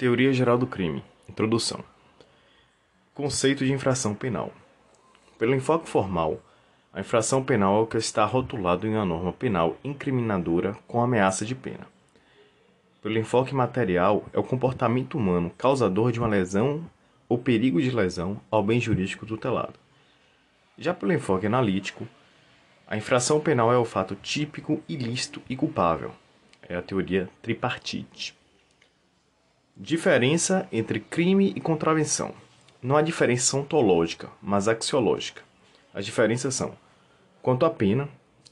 Teoria geral do crime. Introdução. Conceito de infração penal. Pelo enfoque formal, a infração penal é o que está rotulado em uma norma penal incriminadora com ameaça de pena. Pelo enfoque material, é o comportamento humano causador de uma lesão ou perigo de lesão ao bem jurídico tutelado. Já pelo enfoque analítico, a infração penal é o fato típico, ilícito e culpável. É a teoria tripartite. Diferença entre crime e contravenção. Não há diferença ontológica, mas axiológica. As diferenças são: quanto à pena,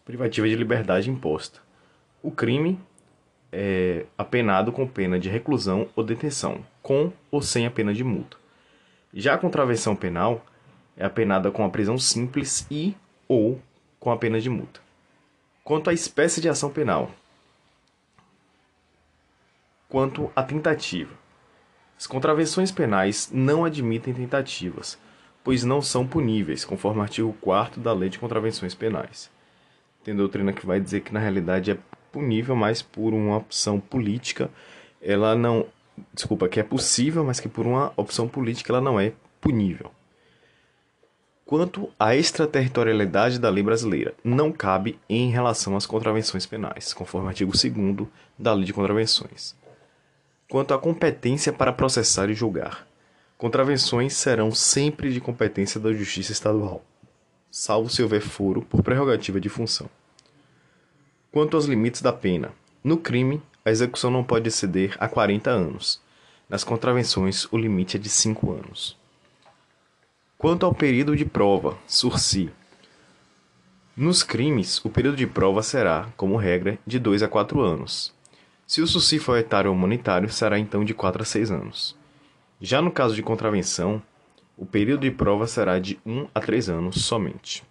privativa de liberdade imposta. O crime é apenado com pena de reclusão ou detenção, com ou sem a pena de multa. Já a contravenção penal é apenada com a prisão simples e ou com a pena de multa. Quanto à espécie de ação penal, quanto à tentativa. As contravenções penais não admitem tentativas, pois não são puníveis, conforme o artigo 4 da Lei de Contravenções Penais. Tem doutrina que vai dizer que na realidade é punível, mas por uma opção política, ela não. Desculpa, que é possível, mas que por uma opção política ela não é punível. Quanto à extraterritorialidade da lei brasileira, não cabe em relação às contravenções penais, conforme o artigo 2 da Lei de Contravenções quanto à competência para processar e julgar. Contravenções serão sempre de competência da Justiça Estadual, salvo se houver foro por prerrogativa de função. Quanto aos limites da pena, no crime, a execução não pode exceder a 40 anos. Nas contravenções, o limite é de 5 anos. Quanto ao período de prova, sursi. Nos crimes, o período de prova será, como regra, de 2 a 4 anos. Se o SUSI for etário ou humanitário, será então de 4 a 6 anos. Já no caso de contravenção, o período de prova será de 1 a 3 anos somente.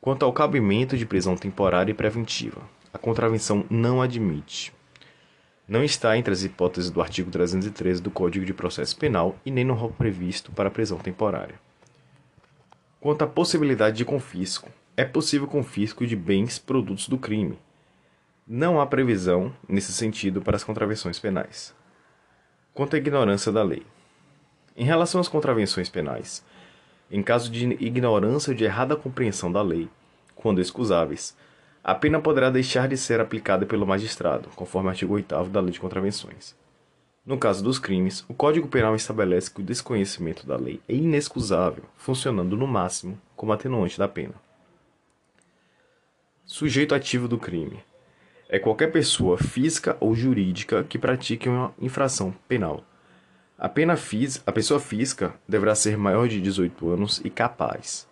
Quanto ao cabimento de prisão temporária e preventiva, a contravenção não admite. Não está entre as hipóteses do artigo 313 do Código de Processo Penal e nem no rol previsto para prisão temporária. Quanto à possibilidade de confisco, é possível confisco de bens produtos do crime, não há previsão, nesse sentido, para as contravenções penais. Quanto à ignorância da lei. Em relação às contravenções penais, em caso de ignorância ou de errada compreensão da lei, quando excusáveis, a pena poderá deixar de ser aplicada pelo magistrado, conforme o artigo 8 da Lei de Contravenções. No caso dos crimes, o Código Penal estabelece que o desconhecimento da lei é inexcusável, funcionando no máximo como atenuante da pena. Sujeito ativo do crime é qualquer pessoa física ou jurídica que pratique uma infração penal. A pena física, a pessoa física deverá ser maior de 18 anos e capaz.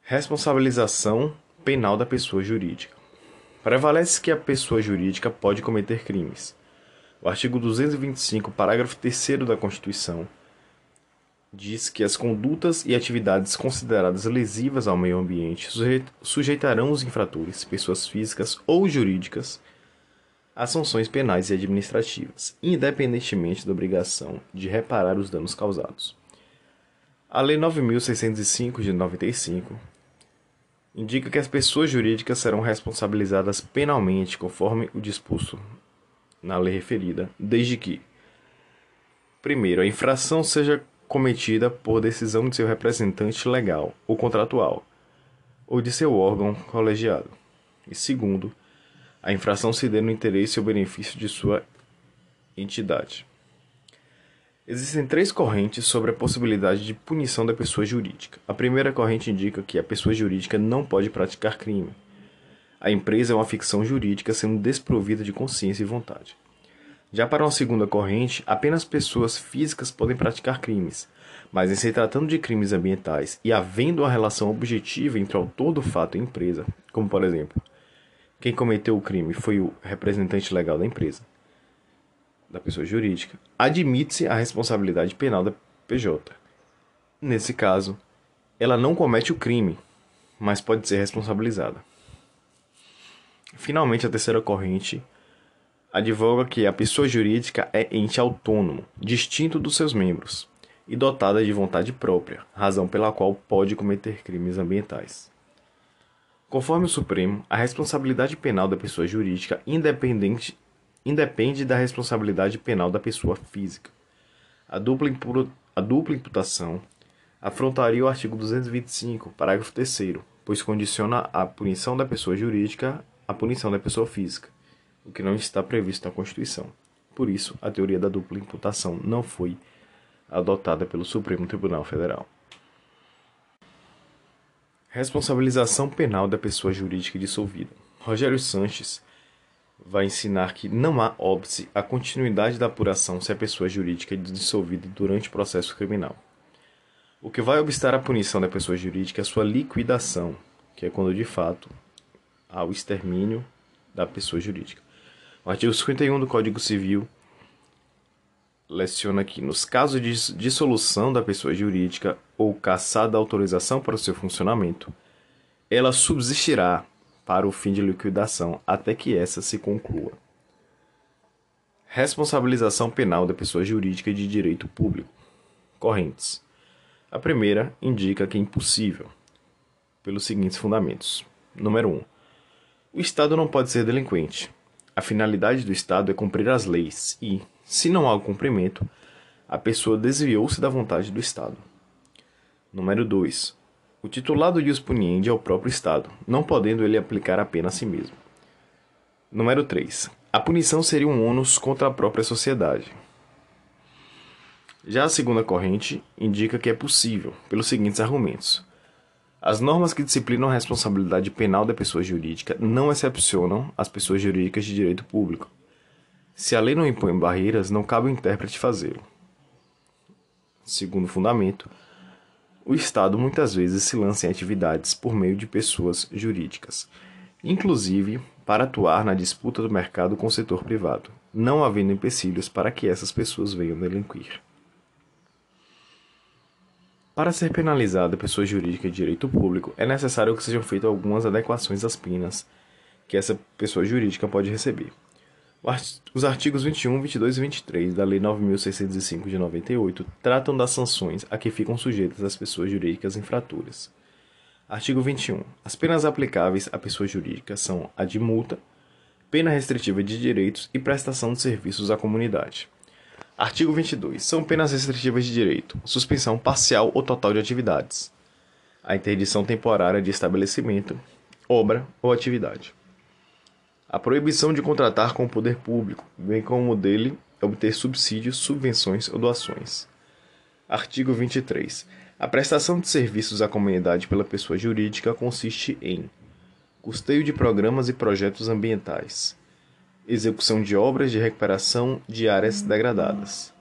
Responsabilização penal da pessoa jurídica. Prevalece que a pessoa jurídica pode cometer crimes. O artigo 225, parágrafo 3 da Constituição, diz que as condutas e atividades consideradas lesivas ao meio ambiente sujeitarão os infratores, pessoas físicas ou jurídicas, a sanções penais e administrativas, independentemente da obrigação de reparar os danos causados. A Lei 9605 de 95 indica que as pessoas jurídicas serão responsabilizadas penalmente conforme o disposto na lei referida, desde que primeiro a infração seja cometida por decisão de seu representante legal ou contratual, ou de seu órgão colegiado. E segundo, a infração se dê no interesse ou benefício de sua entidade. Existem três correntes sobre a possibilidade de punição da pessoa jurídica. A primeira corrente indica que a pessoa jurídica não pode praticar crime. A empresa é uma ficção jurídica sendo desprovida de consciência e vontade. Já para uma segunda corrente, apenas pessoas físicas podem praticar crimes, mas em se tratando de crimes ambientais e havendo uma relação objetiva entre o autor do fato e a empresa, como por exemplo, quem cometeu o crime foi o representante legal da empresa, da pessoa jurídica, admite-se a responsabilidade penal da PJ. Nesse caso, ela não comete o crime, mas pode ser responsabilizada. Finalmente, a terceira corrente advoga que a pessoa jurídica é ente autônomo, distinto dos seus membros, e dotada de vontade própria, razão pela qual pode cometer crimes ambientais. Conforme o Supremo, a responsabilidade penal da pessoa jurídica independente independe da responsabilidade penal da pessoa física. A dupla, a dupla imputação afrontaria o artigo 225, parágrafo 3, pois condiciona a punição da pessoa jurídica à punição da pessoa física, o que não está previsto na Constituição. Por isso, a teoria da dupla imputação não foi adotada pelo Supremo Tribunal Federal. Responsabilização penal da pessoa jurídica dissolvida. Rogério Sanches vai ensinar que não há óbice a continuidade da apuração se a pessoa jurídica é dissolvida durante o processo criminal. O que vai obstar a punição da pessoa jurídica é a sua liquidação, que é quando de fato há o extermínio da pessoa jurídica. O artigo 51 do Código Civil leciona que, nos casos de dissolução da pessoa jurídica ou caçada a autorização para o seu funcionamento, ela subsistirá para o fim de liquidação até que essa se conclua. Responsabilização penal da pessoa jurídica de direito público. Correntes. A primeira indica que é impossível, pelos seguintes fundamentos. Número 1. Um, o Estado não pode ser delinquente. A finalidade do Estado é cumprir as leis e, se não há o cumprimento, a pessoa desviou-se da vontade do Estado. Número 2. O titular do jus puniendi é o próprio Estado, não podendo ele aplicar a pena a si mesmo. Número 3. A punição seria um ônus contra a própria sociedade. Já a segunda corrente indica que é possível, pelos seguintes argumentos. As normas que disciplinam a responsabilidade penal da pessoa jurídica não excepcionam as pessoas jurídicas de direito público. Se a lei não impõe barreiras, não cabe ao intérprete fazê-lo. Segundo fundamento, o Estado muitas vezes se lança em atividades por meio de pessoas jurídicas, inclusive para atuar na disputa do mercado com o setor privado, não havendo empecilhos para que essas pessoas venham delinquir. Para ser penalizada a pessoa jurídica de direito público, é necessário que sejam feitas algumas adequações às penas que essa pessoa jurídica pode receber. Os artigos 21, 22 e 23 da Lei 9.605 de 98 tratam das sanções a que ficam sujeitas as pessoas jurídicas infratoras. Artigo 21. As penas aplicáveis à pessoa jurídica são a de multa, pena restritiva de direitos e prestação de serviços à comunidade. Artigo 22. São penas restritivas de direito: suspensão parcial ou total de atividades, a interdição temporária de estabelecimento, obra ou atividade, a proibição de contratar com o poder público, bem como dele obter subsídios, subvenções ou doações. Artigo 23. A prestação de serviços à comunidade pela pessoa jurídica consiste em custeio de programas e projetos ambientais, execução de obras de recuperação de áreas degradadas,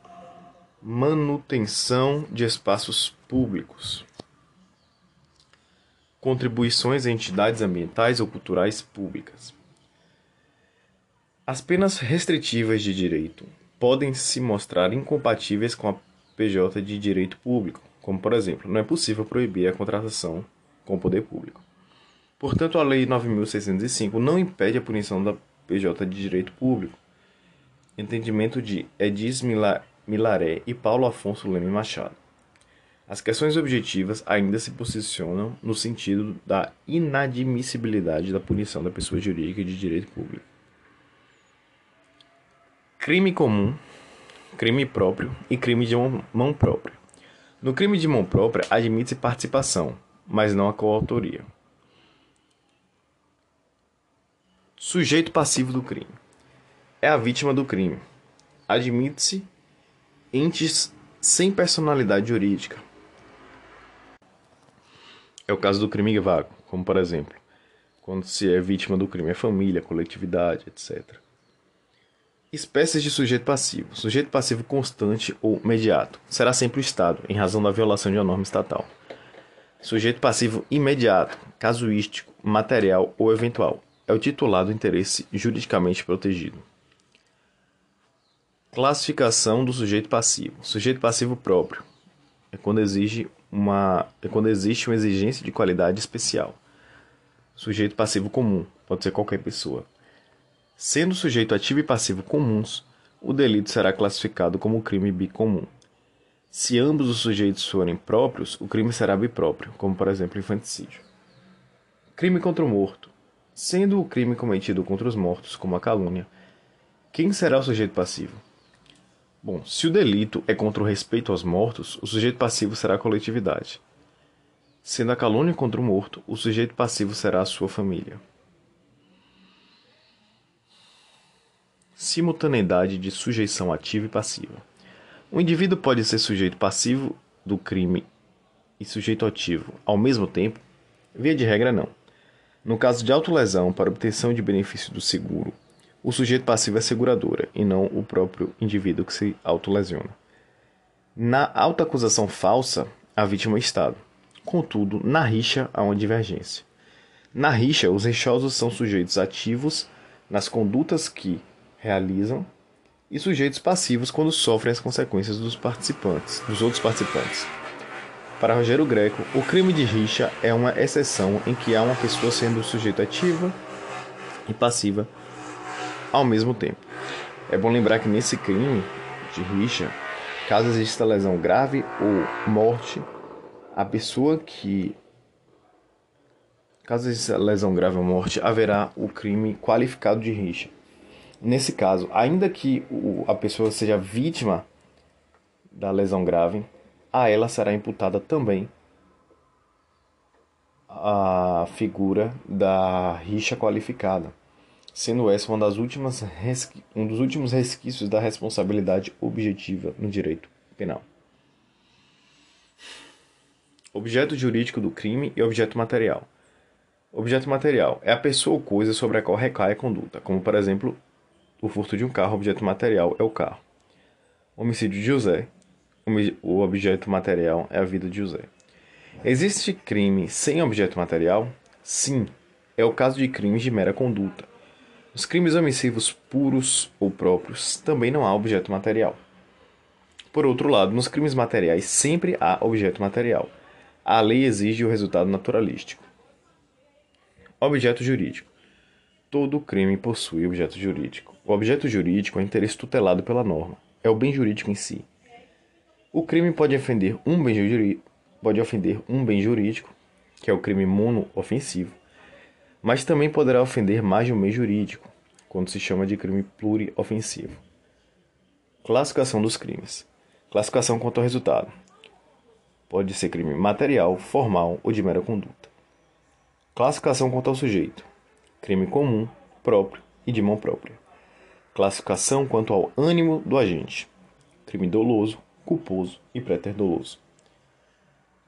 manutenção de espaços públicos, contribuições a entidades ambientais ou culturais públicas. As penas restritivas de direito podem se mostrar incompatíveis com a PJ de direito público, como por exemplo, não é possível proibir a contratação com o poder público. Portanto, a Lei 9.605 não impede a punição da PJ de Direito Público. Entendimento de Edis Milaré e Paulo Afonso Leme Machado. As questões objetivas ainda se posicionam no sentido da inadmissibilidade da punição da pessoa jurídica de direito público. Crime comum, crime próprio e crime de mão própria. No crime de mão própria, admite-se participação, mas não a coautoria. Sujeito passivo do crime. É a vítima do crime. Admite-se entes sem personalidade jurídica. É o caso do crime vago, como por exemplo, quando se é vítima do crime é família, coletividade, etc. Espécies de sujeito passivo. Sujeito passivo constante ou imediato. Será sempre o Estado, em razão da violação de uma norma estatal. Sujeito passivo imediato, casuístico, material ou eventual é o titular do interesse juridicamente protegido. Classificação do sujeito passivo. Sujeito passivo próprio é quando exige uma é quando existe uma exigência de qualidade especial. Sujeito passivo comum pode ser qualquer pessoa. Sendo sujeito ativo e passivo comuns, o delito será classificado como crime bicomum. Se ambos os sujeitos forem próprios, o crime será bipróprio, como por exemplo infanticídio. Crime contra o morto sendo o crime cometido contra os mortos, como a calúnia, Quem será o sujeito passivo? Bom, se o delito é contra o respeito aos mortos, o sujeito passivo será a coletividade. Sendo a calúnia contra o morto, o sujeito passivo será a sua família. Simultaneidade de sujeição ativa e passiva. O indivíduo pode ser sujeito passivo do crime e sujeito ativo ao mesmo tempo? Via de regra, não. No caso de autolesão para obtenção de benefício do seguro, o sujeito passivo é seguradora e não o próprio indivíduo que se autolesiona. Na autoacusação falsa, a vítima é o Estado. Contudo, na rixa há uma divergência. Na rixa, os rixosos são sujeitos ativos nas condutas que realizam e sujeitos passivos quando sofrem as consequências dos participantes, dos outros participantes. Para Rogério Greco, o crime de rixa é uma exceção em que há uma pessoa sendo sujeito ativa e passiva ao mesmo tempo. É bom lembrar que nesse crime de rixa, caso exista lesão grave ou morte, a pessoa que caso exista lesão grave ou morte, haverá o crime qualificado de rixa. Nesse caso, ainda que a pessoa seja vítima da lesão grave, a ela será imputada também a figura da rixa qualificada sendo essa uma das últimas um dos últimos resquícios da responsabilidade objetiva no direito penal. Objeto jurídico do crime e objeto material. Objeto material é a pessoa ou coisa sobre a qual recai a conduta, como por exemplo, o furto de um carro, objeto material é o carro. Homicídio de José, o objeto material é a vida de José. Existe crime sem objeto material? Sim, é o caso de crimes de mera conduta, nos crimes omissivos puros ou próprios também não há objeto material. Por outro lado, nos crimes materiais sempre há objeto material. A lei exige o resultado naturalístico. Objeto jurídico. Todo crime possui objeto jurídico. O objeto jurídico é interesse tutelado pela norma. É o bem jurídico em si. O crime pode ofender um bem jurídico, pode ofender um bem jurídico, que é o crime mono-ofensivo, mas também poderá ofender mais de um meio jurídico, quando se chama de crime pluriofensivo. Classificação dos crimes. Classificação quanto ao resultado. Pode ser crime material, formal ou de mera conduta. Classificação quanto ao sujeito. Crime comum, próprio e de mão própria. Classificação quanto ao ânimo do agente. Crime doloso, culposo e préter-doloso.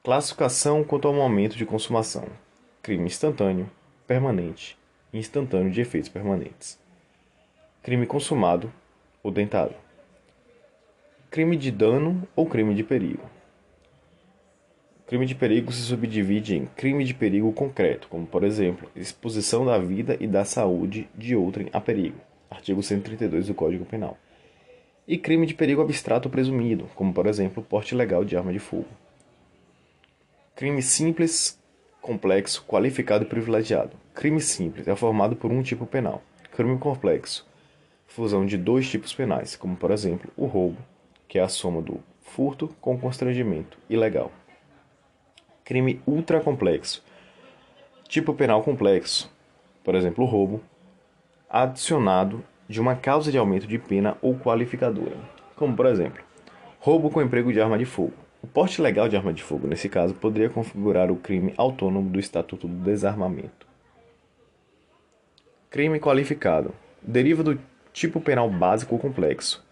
Classificação quanto ao momento de consumação. Crime instantâneo, permanente e instantâneo de efeitos permanentes. Crime consumado ou dentado. Crime de dano ou crime de perigo. Crime de perigo se subdivide em crime de perigo concreto, como por exemplo, exposição da vida e da saúde de outrem a perigo, artigo 132 do Código Penal. E crime de perigo abstrato presumido, como por exemplo, porte ilegal de arma de fogo. Crime simples complexo, qualificado e privilegiado. Crime simples é formado por um tipo penal. Crime complexo, fusão de dois tipos penais, como por exemplo o roubo, que é a soma do furto com constrangimento ilegal. Crime ultracomplexo, tipo penal complexo, por exemplo o roubo, adicionado de uma causa de aumento de pena ou qualificadora, como por exemplo roubo com emprego de arma de fogo o porte legal de arma de fogo, nesse caso, poderia configurar o crime autônomo do Estatuto do Desarmamento. Crime qualificado deriva do tipo penal básico ou complexo.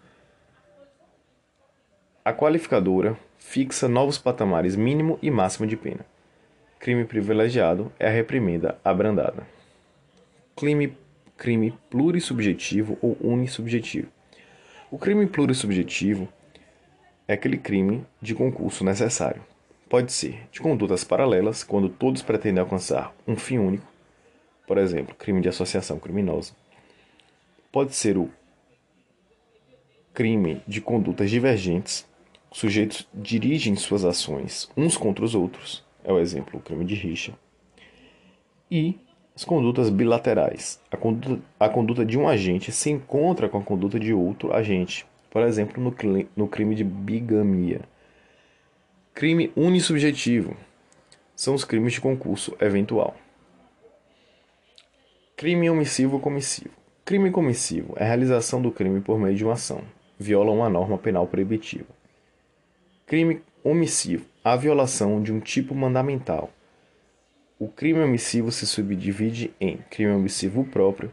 A qualificadora fixa novos patamares mínimo e máximo de pena. Crime privilegiado é a reprimenda abrandada. Crime, crime plurissubjetivo ou unissubjetivo. O crime plurissubjetivo é aquele crime de concurso necessário. Pode ser de condutas paralelas, quando todos pretendem alcançar um fim único, por exemplo, crime de associação criminosa. Pode ser o crime de condutas divergentes, sujeitos dirigem suas ações uns contra os outros, é o exemplo, o crime de rixa. E as condutas bilaterais, a conduta, a conduta de um agente se encontra com a conduta de outro agente, por exemplo, no, no crime de bigamia. Crime unissubjetivo são os crimes de concurso eventual. Crime omissivo comissivo. Crime comissivo é a realização do crime por meio de uma ação. Viola uma norma penal proibitiva. Crime omissivo, a violação de um tipo mandamental. O crime omissivo se subdivide em crime omissivo próprio,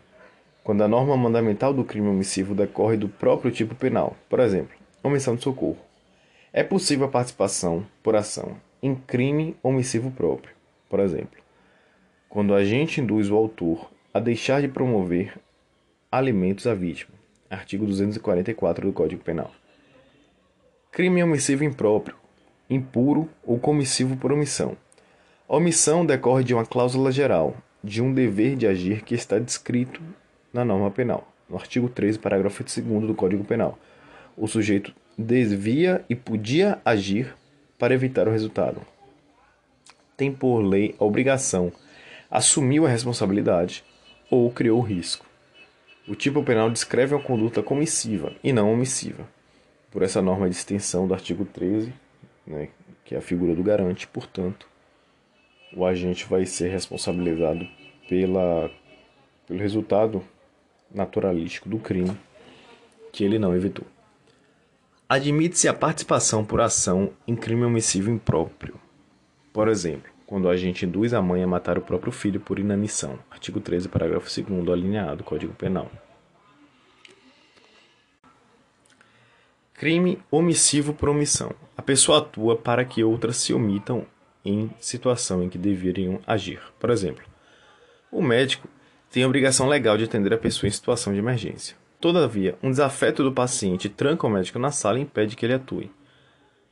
quando a norma mandamental do crime omissivo decorre do próprio tipo penal, por exemplo, omissão de socorro. É possível a participação por ação em crime omissivo próprio, por exemplo, quando a agente induz o autor a deixar de promover alimentos à vítima. Artigo 244 do Código Penal. Crime omissivo impróprio, impuro ou comissivo por omissão. Omissão decorre de uma cláusula geral, de um dever de agir que está descrito na norma penal, no artigo 13, parágrafo 2 do Código Penal. O sujeito desvia e podia agir para evitar o resultado. Tem por lei a obrigação, assumiu a responsabilidade ou criou o risco. O tipo penal descreve uma conduta comissiva e não omissiva. Por essa norma de extensão do artigo 13, né, que é a figura do garante, portanto, o agente vai ser responsabilizado pela, pelo resultado naturalístico do crime que ele não evitou. Admite-se a participação por ação em crime omissivo impróprio. Por exemplo, quando o agente induz a mãe a matar o próprio filho por inanição. Artigo 13, parágrafo 2 alineado, Código Penal. Crime omissivo por omissão. A pessoa atua para que outras se omitam em situação em que deveriam agir. Por exemplo, o médico tem a obrigação legal de atender a pessoa em situação de emergência. Todavia, um desafeto do paciente tranca o médico na sala e impede que ele atue.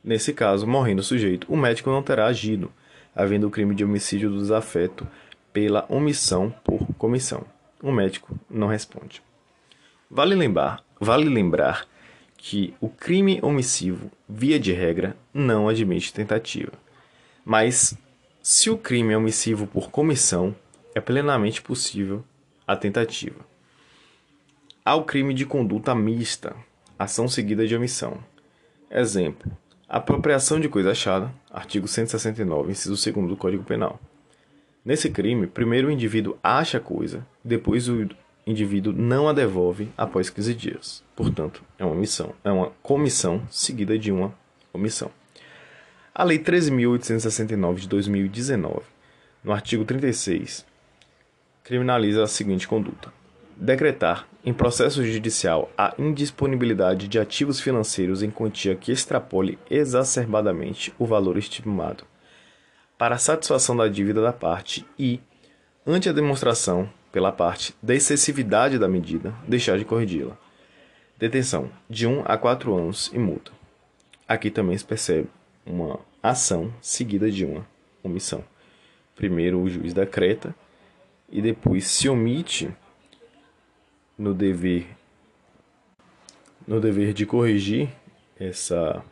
Nesse caso, morrendo o sujeito, o médico não terá agido, havendo o crime de homicídio do desafeto pela omissão por comissão. O médico não responde. Vale lembrar, vale lembrar que o crime omissivo, via de regra, não admite tentativa. Mas, se o crime é omissivo por comissão, é plenamente possível a tentativa. Há o crime de conduta mista, ação seguida de omissão. Exemplo: apropriação de coisa achada, artigo 169, inciso 2 do Código Penal. Nesse crime, primeiro o indivíduo acha a coisa, depois o indivíduo não a devolve após 15 dias. Portanto, é uma omissão, é uma comissão seguida de uma omissão. A Lei 13.869 de 2019, no artigo 36, criminaliza a seguinte conduta: decretar, em processo judicial, a indisponibilidade de ativos financeiros em quantia que extrapole exacerbadamente o valor estimado, para satisfação da dívida da parte e, ante a demonstração, pela parte, da excessividade da medida, deixar de corrigi-la. Detenção de 1 a 4 anos e multa. Aqui também se percebe uma ação seguida de uma omissão. Primeiro o juiz decreta e depois se omite no dever no dever de corrigir essa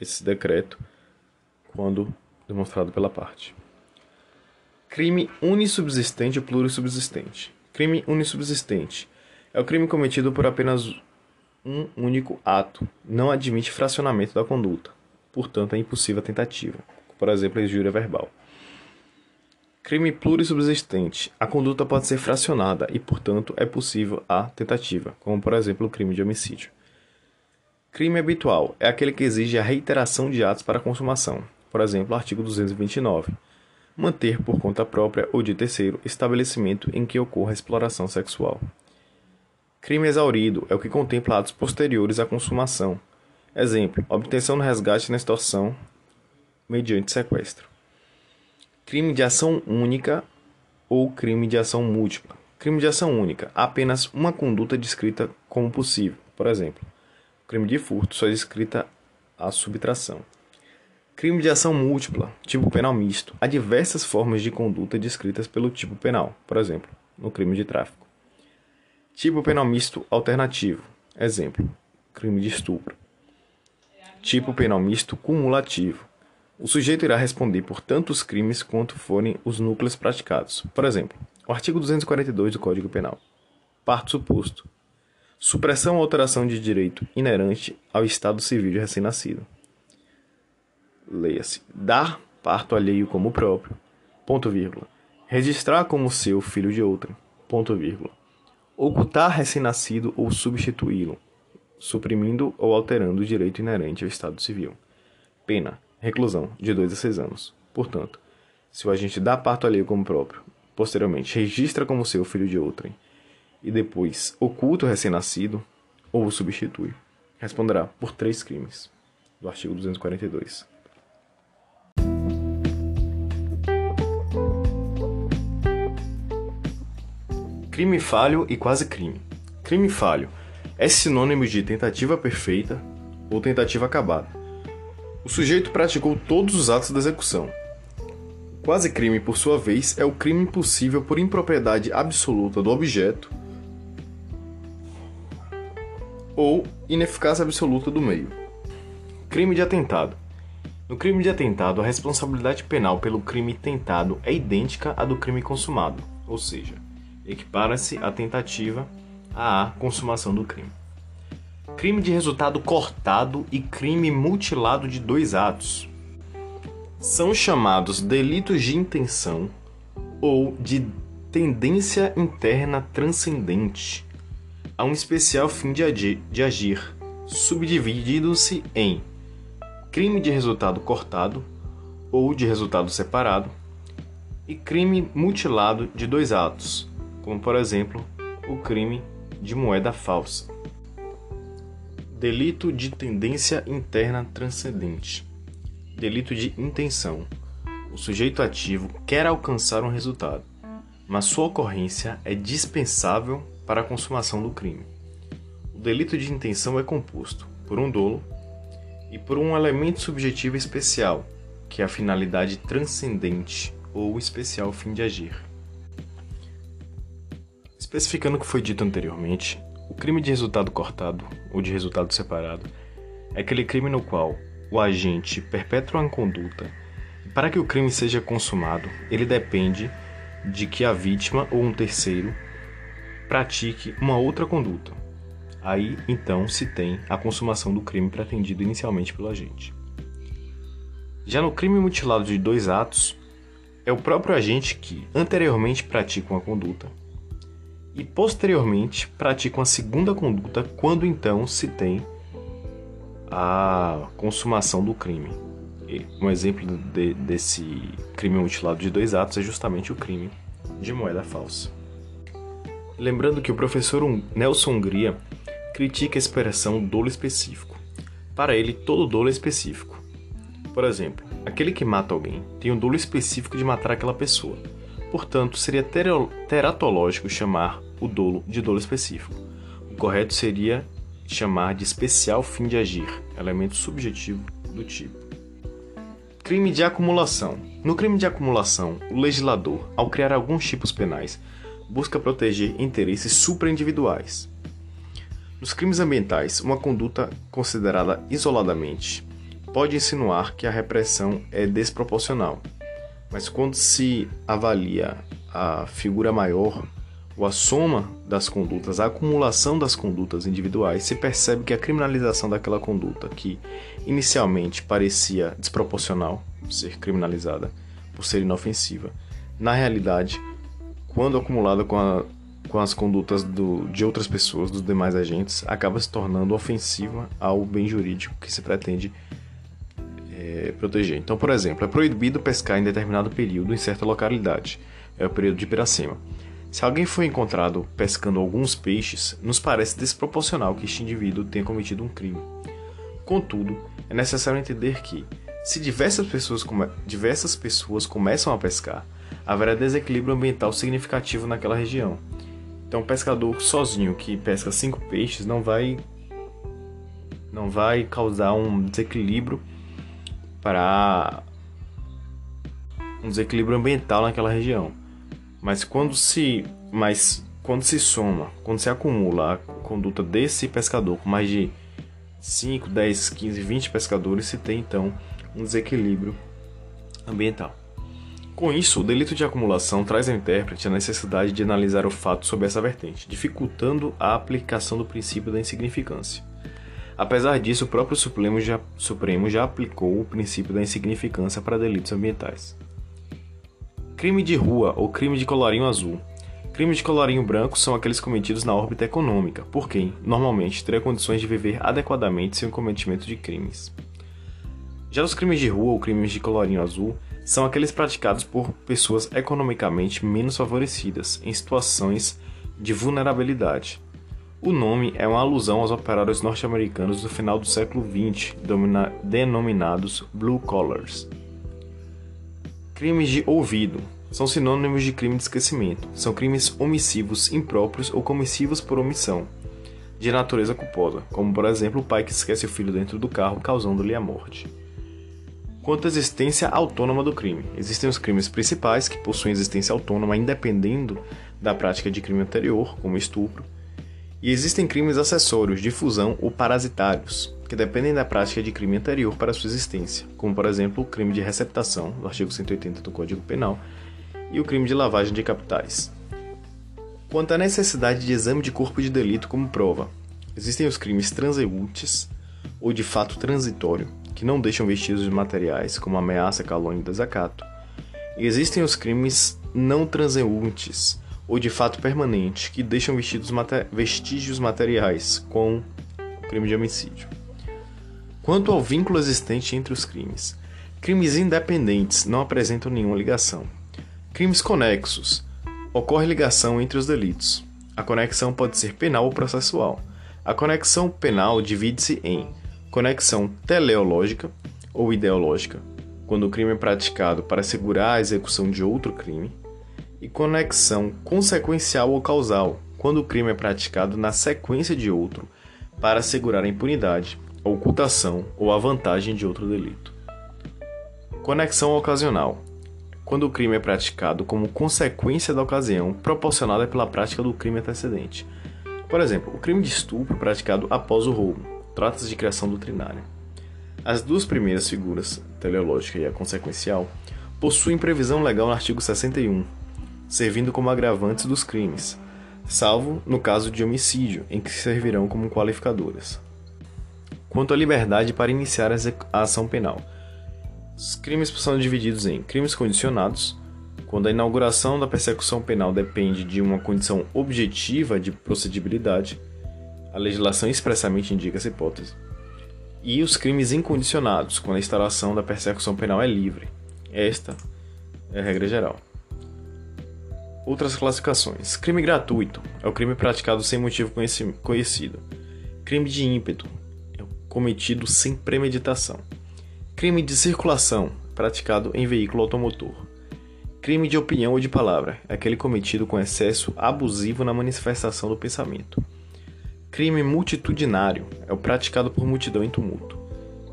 esse decreto quando demonstrado pela parte. Crime unissubsistente ou plurissubsistente. Crime unissubsistente é o crime cometido por apenas um único ato, não admite fracionamento da conduta, portanto é impossível a tentativa, por exemplo, a injúria verbal. Crime plurissubsistente. A conduta pode ser fracionada e, portanto, é possível a tentativa, como por exemplo o crime de homicídio. Crime habitual é aquele que exige a reiteração de atos para consumação, por exemplo, artigo 229. Manter por conta própria ou de terceiro estabelecimento em que ocorra exploração sexual. Crime exaurido é o que contempla atos posteriores à consumação. Exemplo: obtenção do resgate na extorsão mediante sequestro crime de ação única ou crime de ação múltipla. Crime de ação única, apenas uma conduta descrita como possível. Por exemplo, crime de furto só é descrita a subtração. Crime de ação múltipla, tipo penal misto. Há diversas formas de conduta descritas pelo tipo penal, por exemplo, no crime de tráfico. Tipo penal misto alternativo. Exemplo, crime de estupro. Tipo penal misto cumulativo. O sujeito irá responder por tantos crimes quanto forem os núcleos praticados. Por exemplo, o artigo 242 do Código Penal. Parto suposto. Supressão ou alteração de direito inerente ao estado civil de recém-nascido. Leia-se. Dar parto alheio como próprio. Ponto vírgula. Registrar como seu filho de outra. Ponto vírgula. ocultar recém-nascido ou substituí-lo, suprimindo ou alterando o direito inerente ao Estado civil. Pena: reclusão de 2 a 6 anos. Portanto, se o agente dá parto alheio como próprio, posteriormente registra como seu filho de outrem e depois oculta o recém-nascido ou o substitui, responderá por três crimes. Do artigo 242. Crime falho e quase crime. Crime falho é sinônimo de tentativa perfeita ou tentativa acabada. O sujeito praticou todos os atos da execução. Quase crime, por sua vez, é o crime impossível por impropriedade absoluta do objeto ou ineficácia absoluta do meio. Crime de atentado. No crime de atentado, a responsabilidade penal pelo crime tentado é idêntica à do crime consumado, ou seja, equipara-se a tentativa à consumação do crime. Crime de resultado cortado e crime mutilado de dois atos são chamados delitos de intenção ou de tendência interna transcendente a um especial fim de agir, agir subdividindo-se em crime de resultado cortado ou de resultado separado e crime mutilado de dois atos, como por exemplo o crime de moeda falsa. Delito de tendência interna transcendente. Delito de intenção. O sujeito ativo quer alcançar um resultado, mas sua ocorrência é dispensável para a consumação do crime. O delito de intenção é composto por um dolo e por um elemento subjetivo especial, que é a finalidade transcendente ou especial fim de agir. Especificando o que foi dito anteriormente, o crime de resultado cortado ou de resultado separado é aquele crime no qual o agente perpetua uma conduta e para que o crime seja consumado, ele depende de que a vítima ou um terceiro pratique uma outra conduta. Aí, então, se tem a consumação do crime pretendido inicialmente pelo agente. Já no crime mutilado de dois atos, é o próprio agente que anteriormente pratica uma conduta e posteriormente praticam a segunda conduta quando então se tem a consumação do crime. E um exemplo de, desse crime mutilado de dois atos é justamente o crime de moeda falsa. Lembrando que o professor Nelson Hungria critica a expressão dolo específico. Para ele, todo dolo é específico. Por exemplo, aquele que mata alguém tem um dolo específico de matar aquela pessoa Portanto, seria teratológico chamar o dolo de dolo específico. O correto seria chamar de especial fim de agir, elemento subjetivo do tipo. Crime de acumulação. No crime de acumulação, o legislador, ao criar alguns tipos penais, busca proteger interesses supraindividuais. Nos crimes ambientais, uma conduta considerada isoladamente pode insinuar que a repressão é desproporcional, mas quando se avalia a figura maior, ou a soma das condutas, a acumulação das condutas individuais, se percebe que a criminalização daquela conduta, que inicialmente parecia desproporcional ser criminalizada por ser inofensiva, na realidade, quando acumulada com, a, com as condutas do, de outras pessoas, dos demais agentes, acaba se tornando ofensiva ao bem jurídico que se pretende é, proteger. Então, por exemplo, é proibido pescar em determinado período em certa localidade, é o período de Piracema. Se alguém foi encontrado pescando alguns peixes, nos parece desproporcional que este indivíduo tenha cometido um crime. Contudo, é necessário entender que, se diversas pessoas, come... diversas pessoas começam a pescar, haverá desequilíbrio ambiental significativo naquela região. Então, um pescador sozinho que pesca cinco peixes não vai não vai causar um desequilíbrio para um desequilíbrio ambiental naquela região. Mas quando se, mas quando se soma, quando se acumula a conduta desse pescador com mais de 5, 10, 15, 20 pescadores, se tem então um desequilíbrio ambiental. Com isso, o delito de acumulação traz ao intérprete a necessidade de analisar o fato sob essa vertente, dificultando a aplicação do princípio da insignificância. Apesar disso, o próprio Supremo já, Supremo já aplicou o princípio da insignificância para delitos ambientais. Crime de rua ou crime de colarinho azul. Crimes de colorinho branco são aqueles cometidos na órbita econômica, por quem, normalmente, teria condições de viver adequadamente sem o cometimento de crimes. Já os crimes de rua ou crimes de colorinho azul são aqueles praticados por pessoas economicamente menos favorecidas, em situações de vulnerabilidade. O nome é uma alusão aos operários norte-americanos do final do século XX, denominados blue collars. Crimes de ouvido são sinônimos de crime de esquecimento. São crimes omissivos impróprios ou comissivos por omissão, de natureza culposa, como por exemplo o pai que esquece o filho dentro do carro, causando-lhe a morte. Quanto à existência autônoma do crime, existem os crimes principais que possuem existência autônoma independendo da prática de crime anterior, como estupro, e existem crimes acessórios, difusão ou parasitários, que dependem da prática de crime anterior para sua existência, como por exemplo o crime de receptação, do artigo 180 do Código Penal, e o crime de lavagem de capitais. Quanto à necessidade de exame de corpo de delito como prova, existem os crimes transeuntes ou de fato transitório, que não deixam vestígios materiais, como ameaça, calúnia e desacato. E existem os crimes não transeuntes ou de fato permanente, que deixam vestígios materiais, com o crime de homicídio. Quanto ao vínculo existente entre os crimes, crimes independentes não apresentam nenhuma ligação, Crimes conexos. Ocorre ligação entre os delitos. A conexão pode ser penal ou processual. A conexão penal divide-se em conexão teleológica ou ideológica, quando o crime é praticado para assegurar a execução de outro crime, e conexão consequencial ou causal, quando o crime é praticado na sequência de outro para assegurar a impunidade, a ocultação ou a vantagem de outro delito. Conexão ocasional quando o crime é praticado como consequência da ocasião proporcionada pela prática do crime antecedente. Por exemplo, o crime de estupro praticado após o roubo. Trata-se de criação doutrinária. As duas primeiras figuras, teleológica e a consequencial, possuem previsão legal no artigo 61, servindo como agravantes dos crimes, salvo no caso de homicídio, em que servirão como qualificadoras. Quanto à liberdade para iniciar a ação penal, os crimes são divididos em crimes condicionados, quando a inauguração da persecução penal depende de uma condição objetiva de procedibilidade, a legislação expressamente indica essa hipótese, e os crimes incondicionados, quando a instalação da persecução penal é livre. Esta é a regra geral. Outras classificações: crime gratuito é o crime praticado sem motivo conhecido. Crime de ímpeto cometido sem premeditação. Crime de circulação, praticado em veículo automotor. Crime de opinião ou de palavra, aquele cometido com excesso abusivo na manifestação do pensamento. Crime multitudinário, é o praticado por multidão em tumulto.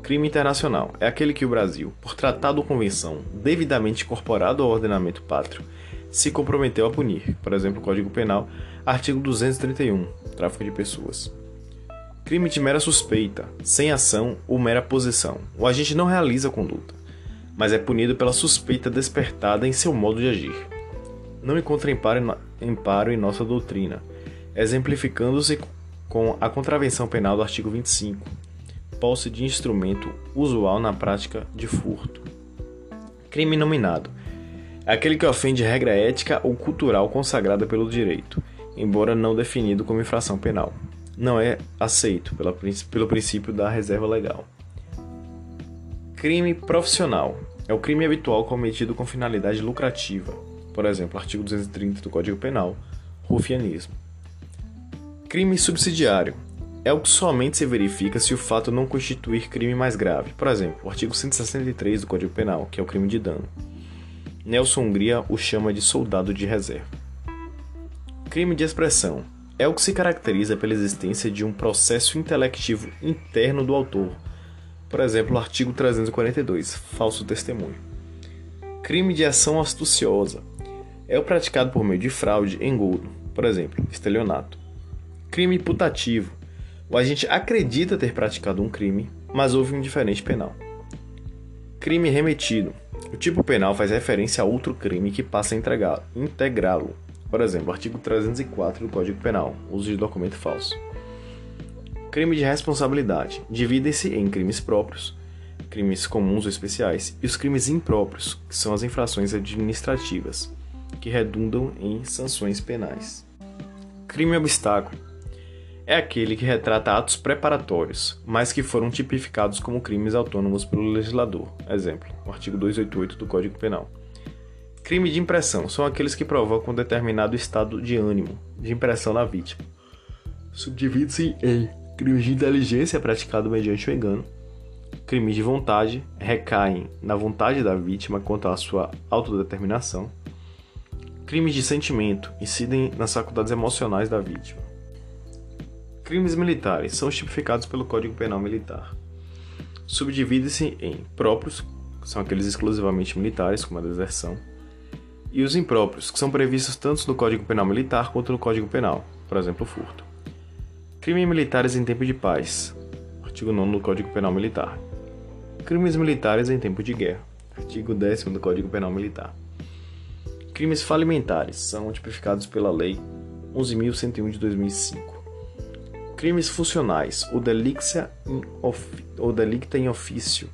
Crime internacional, é aquele que o Brasil, por tratado ou convenção devidamente incorporado ao ordenamento pátrio, se comprometeu a punir, por exemplo, Código Penal, artigo 231, tráfico de pessoas. Crime de mera suspeita, sem ação ou mera posição. O agente não realiza a conduta, mas é punido pela suspeita despertada em seu modo de agir. Não encontra emparo em nossa doutrina, exemplificando-se com a contravenção penal do artigo 25, posse de instrumento usual na prática de furto. Crime nominado é aquele que ofende regra ética ou cultural consagrada pelo direito, embora não definido como infração penal não é aceito pela, pelo princípio da reserva legal. Crime profissional é o crime habitual cometido com finalidade lucrativa, por exemplo, artigo 230 do Código Penal, rufianismo. Crime subsidiário é o que somente se verifica se o fato não constituir crime mais grave, por exemplo, o artigo 163 do Código Penal, que é o crime de dano. Nelson Hungria o chama de soldado de reserva. Crime de expressão é o que se caracteriza pela existência de um processo intelectivo interno do autor. Por exemplo, o artigo 342, falso testemunho. Crime de ação astuciosa é o praticado por meio de fraude, engodo, por exemplo, estelionato. Crime putativo. O agente acredita ter praticado um crime, mas houve um diferente penal. Crime remetido. O tipo penal faz referência a outro crime que passa a integrá-lo. Por exemplo, artigo 304 do Código Penal, uso de documento falso. Crime de responsabilidade. Dividem-se em crimes próprios, crimes comuns ou especiais, e os crimes impróprios, que são as infrações administrativas. que redundam em sanções penais. Crime obstáculo é aquele que retrata atos preparatórios, mas que foram tipificados como crimes autônomos pelo legislador. Exemplo, o artigo 288 do Código Penal. Crime de impressão são aqueles que provocam determinado estado de ânimo, de impressão na vítima. Subdivide-se em crimes de inteligência praticado mediante o engano, crimes de vontade recaem na vontade da vítima quanto à sua autodeterminação, crimes de sentimento incidem nas faculdades emocionais da vítima. Crimes militares são tipificados pelo Código Penal Militar. Subdivide-se em próprios, são aqueles exclusivamente militares, como a deserção, e os impróprios, que são previstos tanto no Código Penal Militar quanto no Código Penal, por exemplo, furto. Crimes militares em tempo de paz, artigo 9 do Código Penal Militar. Crimes militares em tempo de guerra, artigo 10 do Código Penal Militar. Crimes falimentares são tipificados pela Lei 11.101 de 2005. Crimes funcionais ou delicta em, ou delicta em ofício.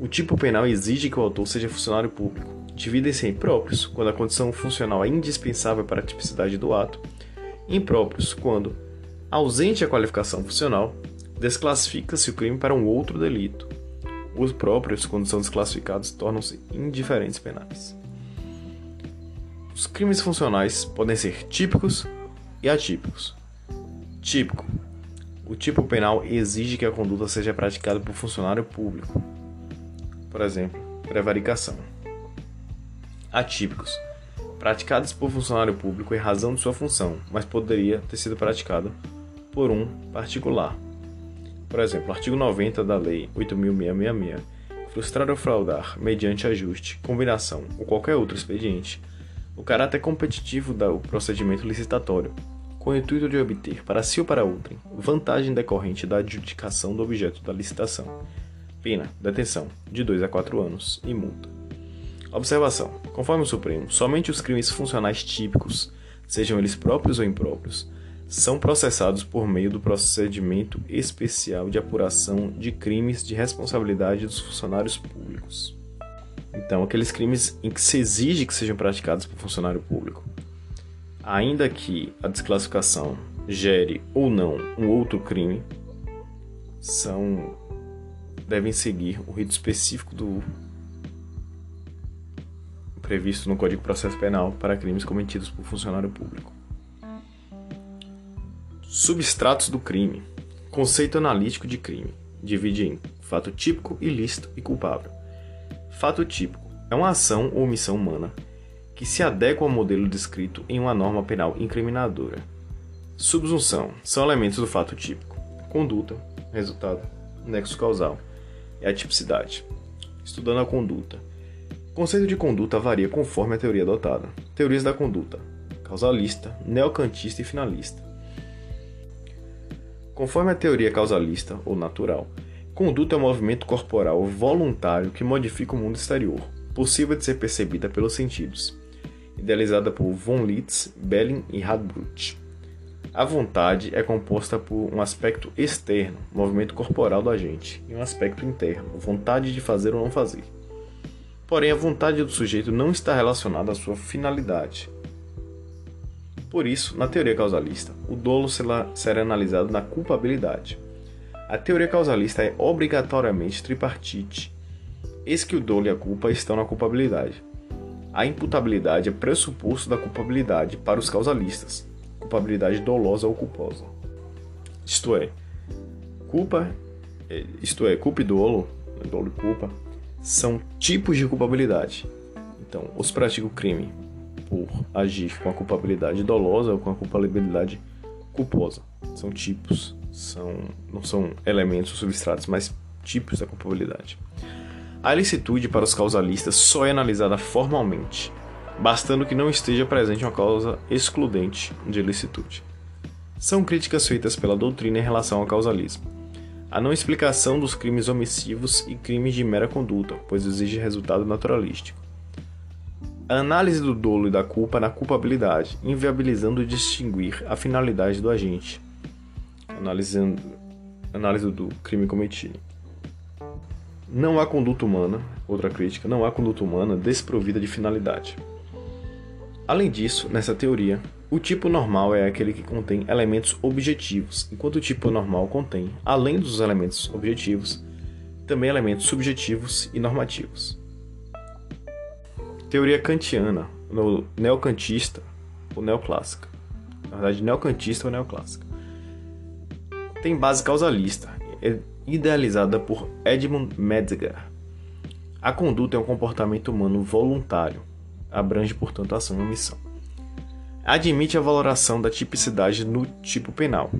O tipo penal exige que o autor seja funcionário público dividem-se em próprios, quando a condição funcional é indispensável para a tipicidade do ato, impróprios, quando, ausente a qualificação funcional, desclassifica-se o crime para um outro delito. Os próprios, quando são desclassificados, tornam-se indiferentes penais. Os crimes funcionais podem ser típicos e atípicos. Típico: o tipo penal exige que a conduta seja praticada por funcionário público. Por exemplo, prevaricação atípicos, praticados por funcionário público em razão de sua função, mas poderia ter sido praticado por um particular. Por exemplo, artigo 90 da Lei 8.666, frustrar ou fraudar, mediante ajuste, combinação ou qualquer outro expediente, o caráter competitivo do procedimento licitatório, com o intuito de obter, para si ou para outrem, vantagem decorrente da adjudicação do objeto da licitação. Pena, detenção, de 2 a 4 anos e multa. Observação: conforme o Supremo, somente os crimes funcionais típicos, sejam eles próprios ou impróprios, são processados por meio do procedimento especial de apuração de crimes de responsabilidade dos funcionários públicos. Então, aqueles crimes em que se exige que sejam praticados por funcionário público. Ainda que a desclassificação gere ou não um outro crime, são devem seguir o rito específico do previsto no Código de Processo Penal para crimes cometidos por funcionário público. Substratos do crime. Conceito analítico de crime. Divide em fato típico, ilícito e culpável. Fato típico é uma ação ou omissão humana que se adequa ao modelo descrito em uma norma penal incriminadora. Subsunção são elementos do fato típico. Conduta, resultado, nexo causal e a tipicidade. Estudando a conduta, conceito de conduta varia conforme a teoria adotada. Teorias da conduta: causalista, neocantista e finalista. Conforme a teoria causalista ou natural, conduta é um movimento corporal voluntário que modifica o mundo exterior, possível de ser percebida pelos sentidos. Idealizada por von Litz, Belling e Radbruch. A vontade é composta por um aspecto externo, movimento corporal do agente, e um aspecto interno, vontade de fazer ou não fazer. Porém, a vontade do sujeito não está relacionada à sua finalidade. Por isso, na teoria causalista, o dolo será analisado na culpabilidade. A teoria causalista é obrigatoriamente tripartite. Eis que o dolo e a culpa estão na culpabilidade. A imputabilidade é pressuposto da culpabilidade para os causalistas, culpabilidade dolosa ou culposa. Isto é, culpa, é, isto é, culpa e dolo, dolo e culpa, são tipos de culpabilidade. Então, os praticam o crime por agir com a culpabilidade dolosa ou com a culpabilidade culposa. São tipos, são, não são elementos ou substratos, mas tipos da culpabilidade. A ilicitude para os causalistas só é analisada formalmente, bastando que não esteja presente uma causa excludente de ilicitude. São críticas feitas pela doutrina em relação ao causalismo a não explicação dos crimes omissivos e crimes de mera conduta, pois exige resultado naturalístico. A análise do dolo e da culpa na culpabilidade, inviabilizando distinguir a finalidade do agente. Analisando, análise do crime cometido. Não há conduta humana, outra crítica, não há conduta humana desprovida de finalidade. Além disso, nessa teoria, o tipo normal é aquele que contém elementos objetivos, enquanto o tipo anormal contém, além dos elementos objetivos, também elementos subjetivos e normativos. Teoria kantiana, neocantista ou neoclássica. Na verdade, neocantista ou neoclássica. Tem base causalista, é idealizada por Edmund Metzger. A conduta é um comportamento humano voluntário, abrange, portanto, ação e omissão. Admite a valoração da tipicidade no tipo penal,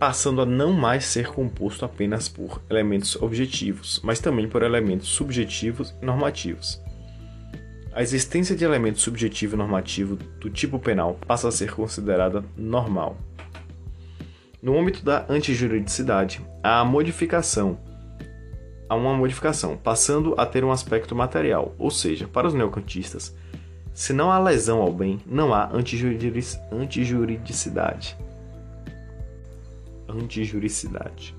passando a não mais ser composto apenas por elementos objetivos, mas também por elementos subjetivos e normativos. A existência de elementos subjetivo e normativo do tipo penal passa a ser considerada normal. No âmbito da antijuridicidade, há modificação a uma modificação, passando a ter um aspecto material, ou seja, para os neocantistas, se não há lesão ao bem, não há antijuridicidade. Antijuridicidade.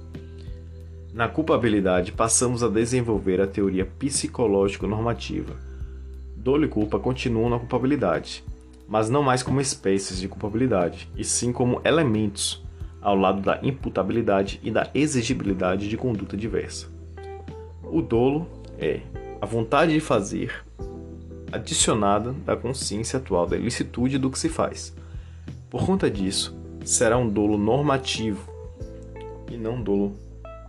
Na culpabilidade, passamos a desenvolver a teoria psicológico-normativa. Dolo e culpa continuam na culpabilidade, mas não mais como espécies de culpabilidade, e sim como elementos, ao lado da imputabilidade e da exigibilidade de conduta diversa. O dolo é a vontade de fazer adicionada da consciência atual da ilicitude do que se faz. Por conta disso, será um dolo normativo e não um dolo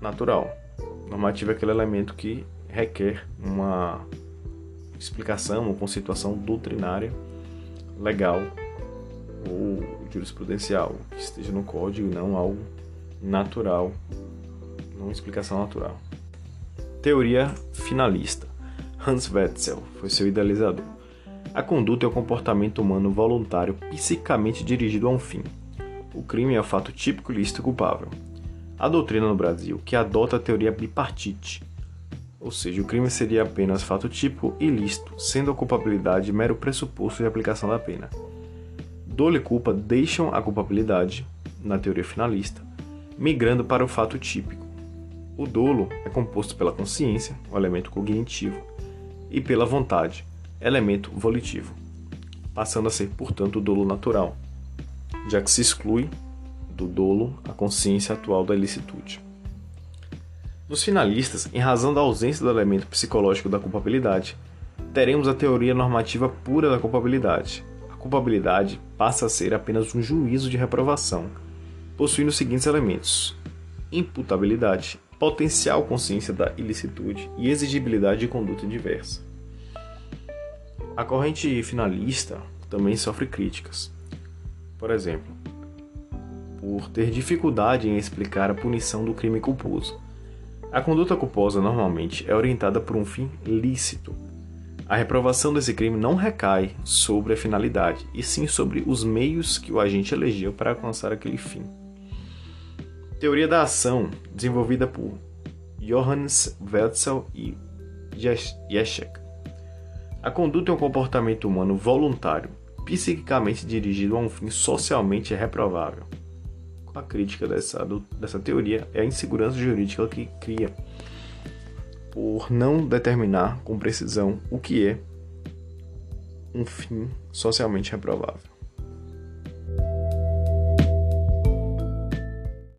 natural. Normativo é aquele elemento que requer uma explicação ou conceituação doutrinária, legal ou jurisprudencial, que esteja no código e não algo natural, não explicação natural. Teoria finalista. Hans Wetzel foi seu idealizador. A conduta é o comportamento humano voluntário psicamente dirigido a um fim. O crime é o fato típico lícito culpável. A doutrina no Brasil, que adota a teoria bipartite, ou seja, o crime seria apenas fato típico ilícito, sendo a culpabilidade mero pressuposto de aplicação da pena. Dolo e culpa deixam a culpabilidade, na teoria finalista, migrando para o fato típico o dolo é composto pela consciência, o elemento cognitivo, e pela vontade, elemento volitivo, passando a ser, portanto, o dolo natural, já que se exclui do dolo a consciência atual da ilicitude. Nos finalistas, em razão da ausência do elemento psicológico da culpabilidade, teremos a teoria normativa pura da culpabilidade. A culpabilidade passa a ser apenas um juízo de reprovação, possuindo os seguintes elementos: imputabilidade, potencial consciência da ilicitude e exigibilidade de conduta diversa. A corrente finalista também sofre críticas. Por exemplo, por ter dificuldade em explicar a punição do crime culposo. A conduta culposa normalmente é orientada por um fim lícito. A reprovação desse crime não recai sobre a finalidade, e sim sobre os meios que o agente elegeu para alcançar aquele fim. Teoria da ação, desenvolvida por Johannes Wetzel e Jeschek. A conduta é um comportamento humano voluntário, psiquicamente dirigido a um fim socialmente reprovável. A crítica dessa, dessa teoria é a insegurança jurídica que cria por não determinar com precisão o que é um fim socialmente reprovável.